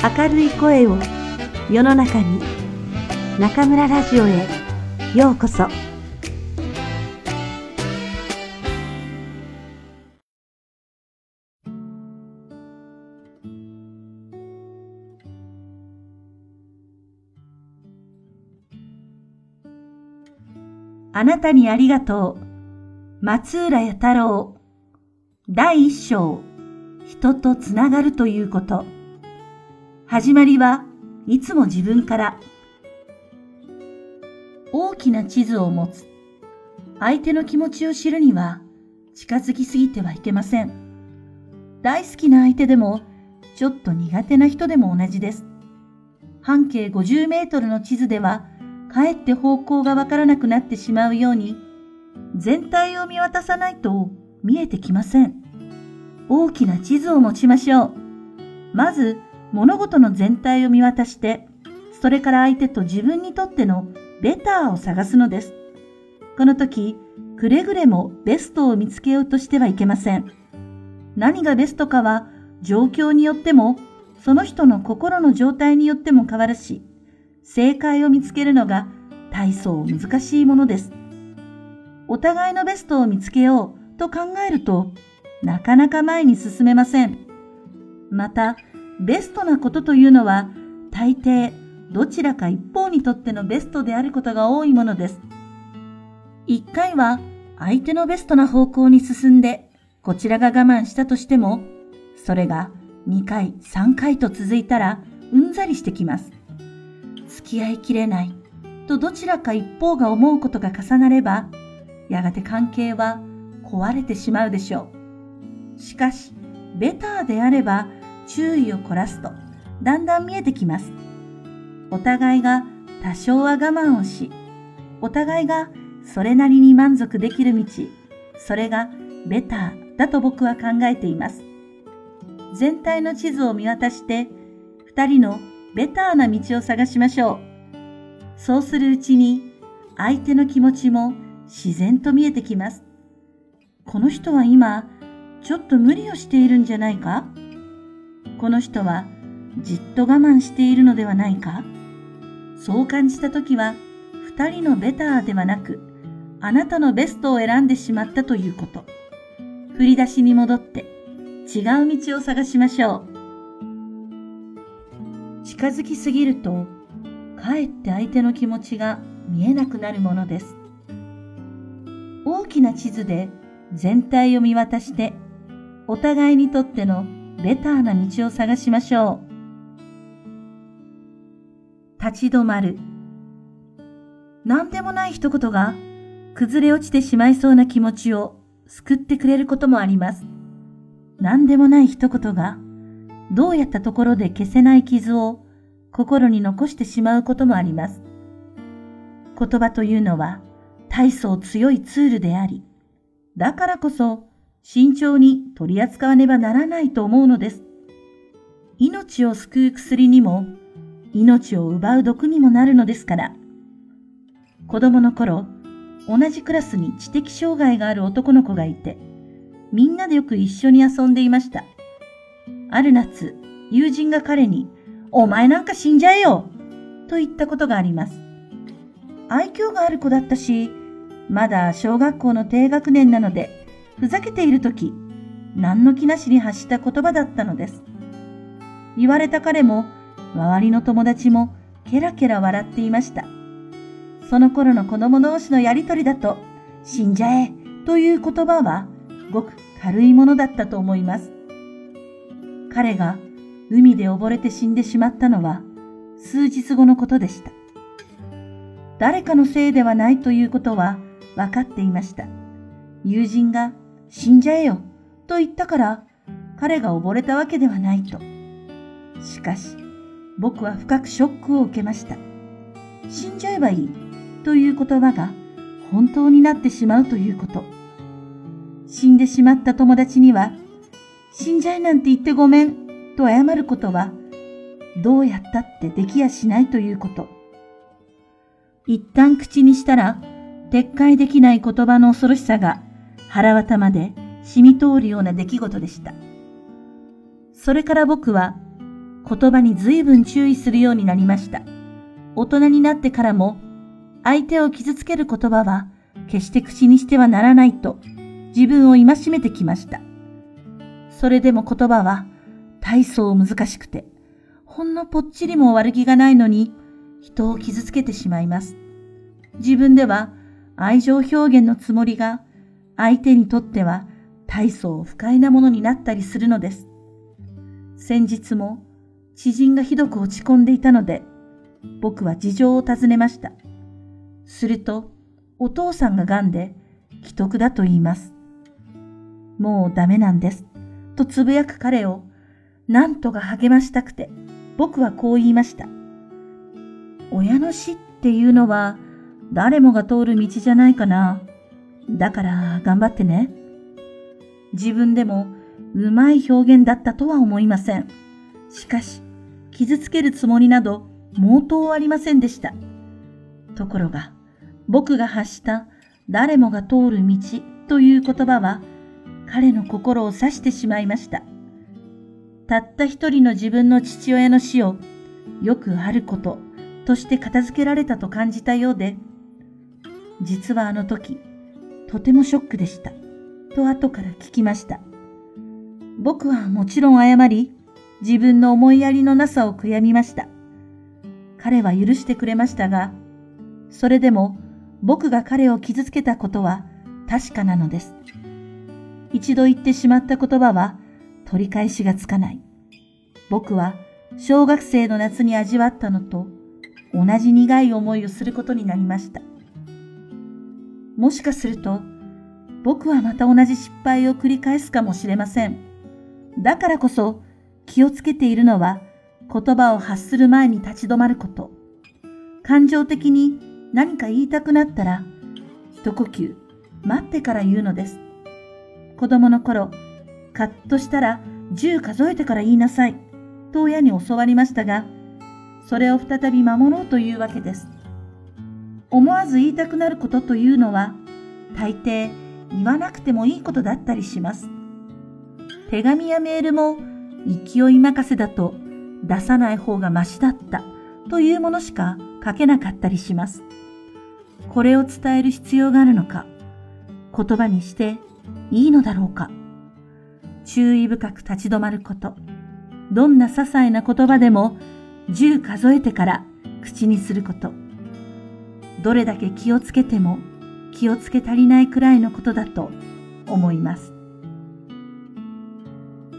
明るい声を世の中に中村ラジオへようこそ。あなたにありがとう。松浦弥太郎。第一章。人とつながるということ。始まりはいつも自分から大きな地図を持つ相手の気持ちを知るには近づきすぎてはいけません大好きな相手でもちょっと苦手な人でも同じです半径50メートルの地図ではかえって方向がわからなくなってしまうように全体を見渡さないと見えてきません。大きな地図を持ちましょう。まず、物事の全体を見渡して、それから相手と自分にとってのベターを探すのです。この時、くれぐれもベストを見つけようとしてはいけません。何がベストかは状況によっても、その人の心の状態によっても変わるし、正解を見つけるのが大層難しいものです。お互いのベストを見つけようと考えると、なかなか前に進めません。また、ベストなことというのは、大抵、どちらか一方にとってのベストであることが多いものです。一回は相手のベストな方向に進んで、こちらが我慢したとしても、それが2回、3回と続いたら、うんざりしてきます。付き合いきれないとどちらか一方が思うことが重なれば、やがて関係は壊れてしまうでしょう。しかし、ベターであれば注意を凝らすとだんだん見えてきます。お互いが多少は我慢をし、お互いがそれなりに満足できる道、それがベターだと僕は考えています。全体の地図を見渡して、二人のベターな道を探しましょう。そうするうちに、相手の気持ちも自然と見えてきます。この人は今、ちょっと無理をしているんじゃないか？この人はじっと我慢しているのではないか？そう感じたときは、二人のベターではなく、あなたのベストを選んでしまったということ。振り出しに戻って違う道を探しましょう。近づきすぎると、かえって相手の気持ちが見えなくなるものです。大きな地図で全体を見渡してお互いにとってのベターな道を探しましょう。立ち止まる。何でもない一言が崩れ落ちてしまいそうな気持ちを救ってくれることもあります。何でもない一言がどうやったところで消せない傷を心に残してしまうこともあります。言葉というのは大層強いツールであり、だからこそ慎重に取り扱わねばならないと思うのです。命を救う薬にも、命を奪う毒にもなるのですから。子供の頃、同じクラスに知的障害がある男の子がいて、みんなでよく一緒に遊んでいました。ある夏、友人が彼に、お前なんか死んじゃえよと言ったことがあります。愛嬌がある子だったし、まだ小学校の低学年なので、ふざけているとき、何の気なしに発した言葉だったのです。言われた彼も、周りの友達も、ケラケラ笑っていました。その頃の子供同士のやりとりだと、死んじゃえという言葉は、ごく軽いものだったと思います。彼が海で溺れて死んでしまったのは、数日後のことでした。誰かのせいではないということは分かっていました。友人が死んじゃえよと言ったから彼が溺れたわけではないと。しかし僕は深くショックを受けました。死んじゃえばいいという言葉が本当になってしまうということ。死んでしまった友達には死んじゃえなんて言ってごめんと謝ることはどうやったってできやしないということ。一旦口にしたら撤回できない言葉の恐ろしさが腹渡まで染み通るような出来事でした。それから僕は言葉に随分注意するようになりました。大人になってからも相手を傷つける言葉は決して口にしてはならないと自分を戒めてきました。それでも言葉は大層難しくて、ほんのぽっちりも悪気がないのに人を傷つけてしまいます。自分では愛情表現のつもりが相手にとっては大層不快なものになったりするのです。先日も知人がひどく落ち込んでいたので、僕は事情を尋ねました。すると、お父さんが癌で、既得だと言います。もうダメなんです。とつぶやく彼を、なんとか励ましたくて、僕はこう言いました。親の死っていうのは、誰もが通る道じゃないかな。だから頑張ってね。自分でもうまい表現だったとは思いません。しかし、傷つけるつもりなど毛頭ありませんでした。ところが、僕が発した誰もが通る道という言葉は彼の心を刺してしまいました。たった一人の自分の父親の死をよくあることとして片付けられたと感じたようで、実はあの時、とてもショックでした。と後から聞きました。僕はもちろん謝り、自分の思いやりのなさを悔やみました。彼は許してくれましたが、それでも僕が彼を傷つけたことは確かなのです。一度言ってしまった言葉は取り返しがつかない。僕は小学生の夏に味わったのと同じ苦い思いをすることになりました。もしかすると僕はまた同じ失敗を繰り返すかもしれません。だからこそ気をつけているのは言葉を発する前に立ち止まること。感情的に何か言いたくなったら、一呼吸、待ってから言うのです。子供の頃、カッとしたら10数えてから言いなさい、と親に教わりましたが、それを再び守ろうというわけです。思わず言いたくなることというのは、大抵言わなくてもいいことだったりします。手紙やメールも勢い任せだと出さない方がましだったというものしか書けなかったりします。これを伝える必要があるのか、言葉にしていいのだろうか。注意深く立ち止まること。どんな些細な言葉でも10数えてから口にすること。どれだけ気をつけても気をつけ足りないくらいのことだと思います。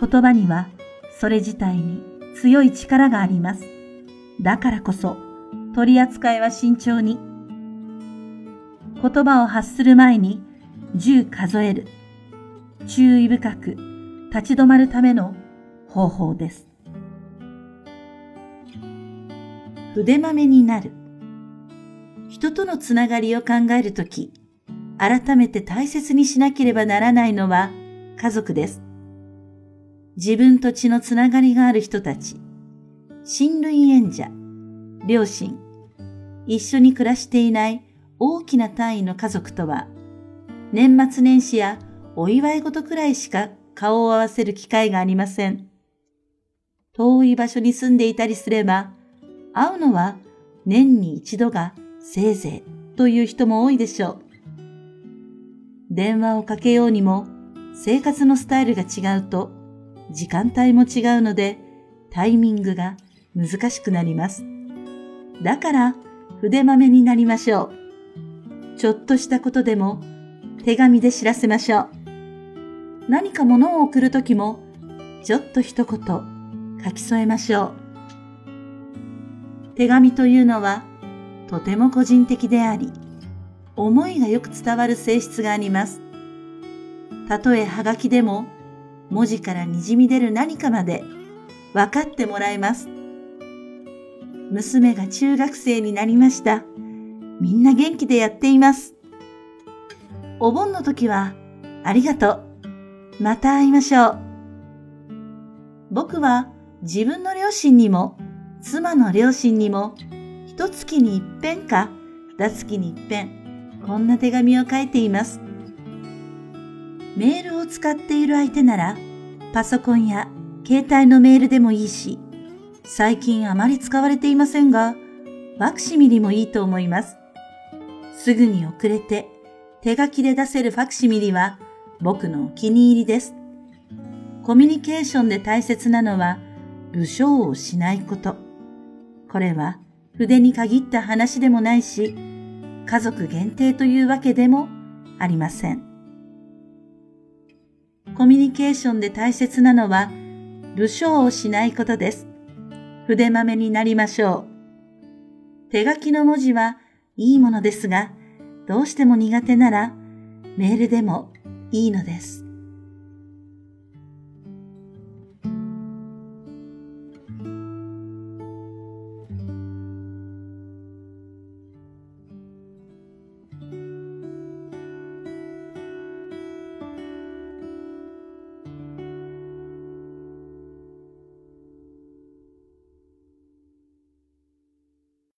言葉にはそれ自体に強い力があります。だからこそ取り扱いは慎重に。言葉を発する前に10数える。注意深く立ち止まるための方法です。筆豆になる。人とのつながりを考えるとき、改めて大切にしなければならないのは家族です。自分と血のつながりがある人たち、親類縁者、両親、一緒に暮らしていない大きな単位の家族とは、年末年始やお祝い事くらいしか顔を合わせる機会がありません。遠い場所に住んでいたりすれば、会うのは年に一度がせいぜいという人も多いでしょう。電話をかけようにも生活のスタイルが違うと時間帯も違うのでタイミングが難しくなります。だから筆豆になりましょう。ちょっとしたことでも手紙で知らせましょう。何か物を送るときもちょっと一言書き添えましょう。手紙というのはとても個人的であり、思いがよく伝わる性質があります。たとえはがきでも文字から滲み出る何かまで分かってもらえます。娘が中学生になりました。みんな元気でやっています。お盆の時はありがとう。また会いましょう。僕は自分の両親にも妻の両親にも一月に一遍か二月に一遍こんな手紙を書いています。メールを使っている相手なら、パソコンや携帯のメールでもいいし、最近あまり使われていませんが、ファクシミリもいいと思います。すぐに遅れて手書きで出せるファクシミリは僕のお気に入りです。コミュニケーションで大切なのは武将をしないこと。これは筆に限った話でもないし、家族限定というわけでもありません。コミュニケーションで大切なのは武将をしないことです。筆豆になりましょう。手書きの文字はいいものですが、どうしても苦手ならメールでもいいのです。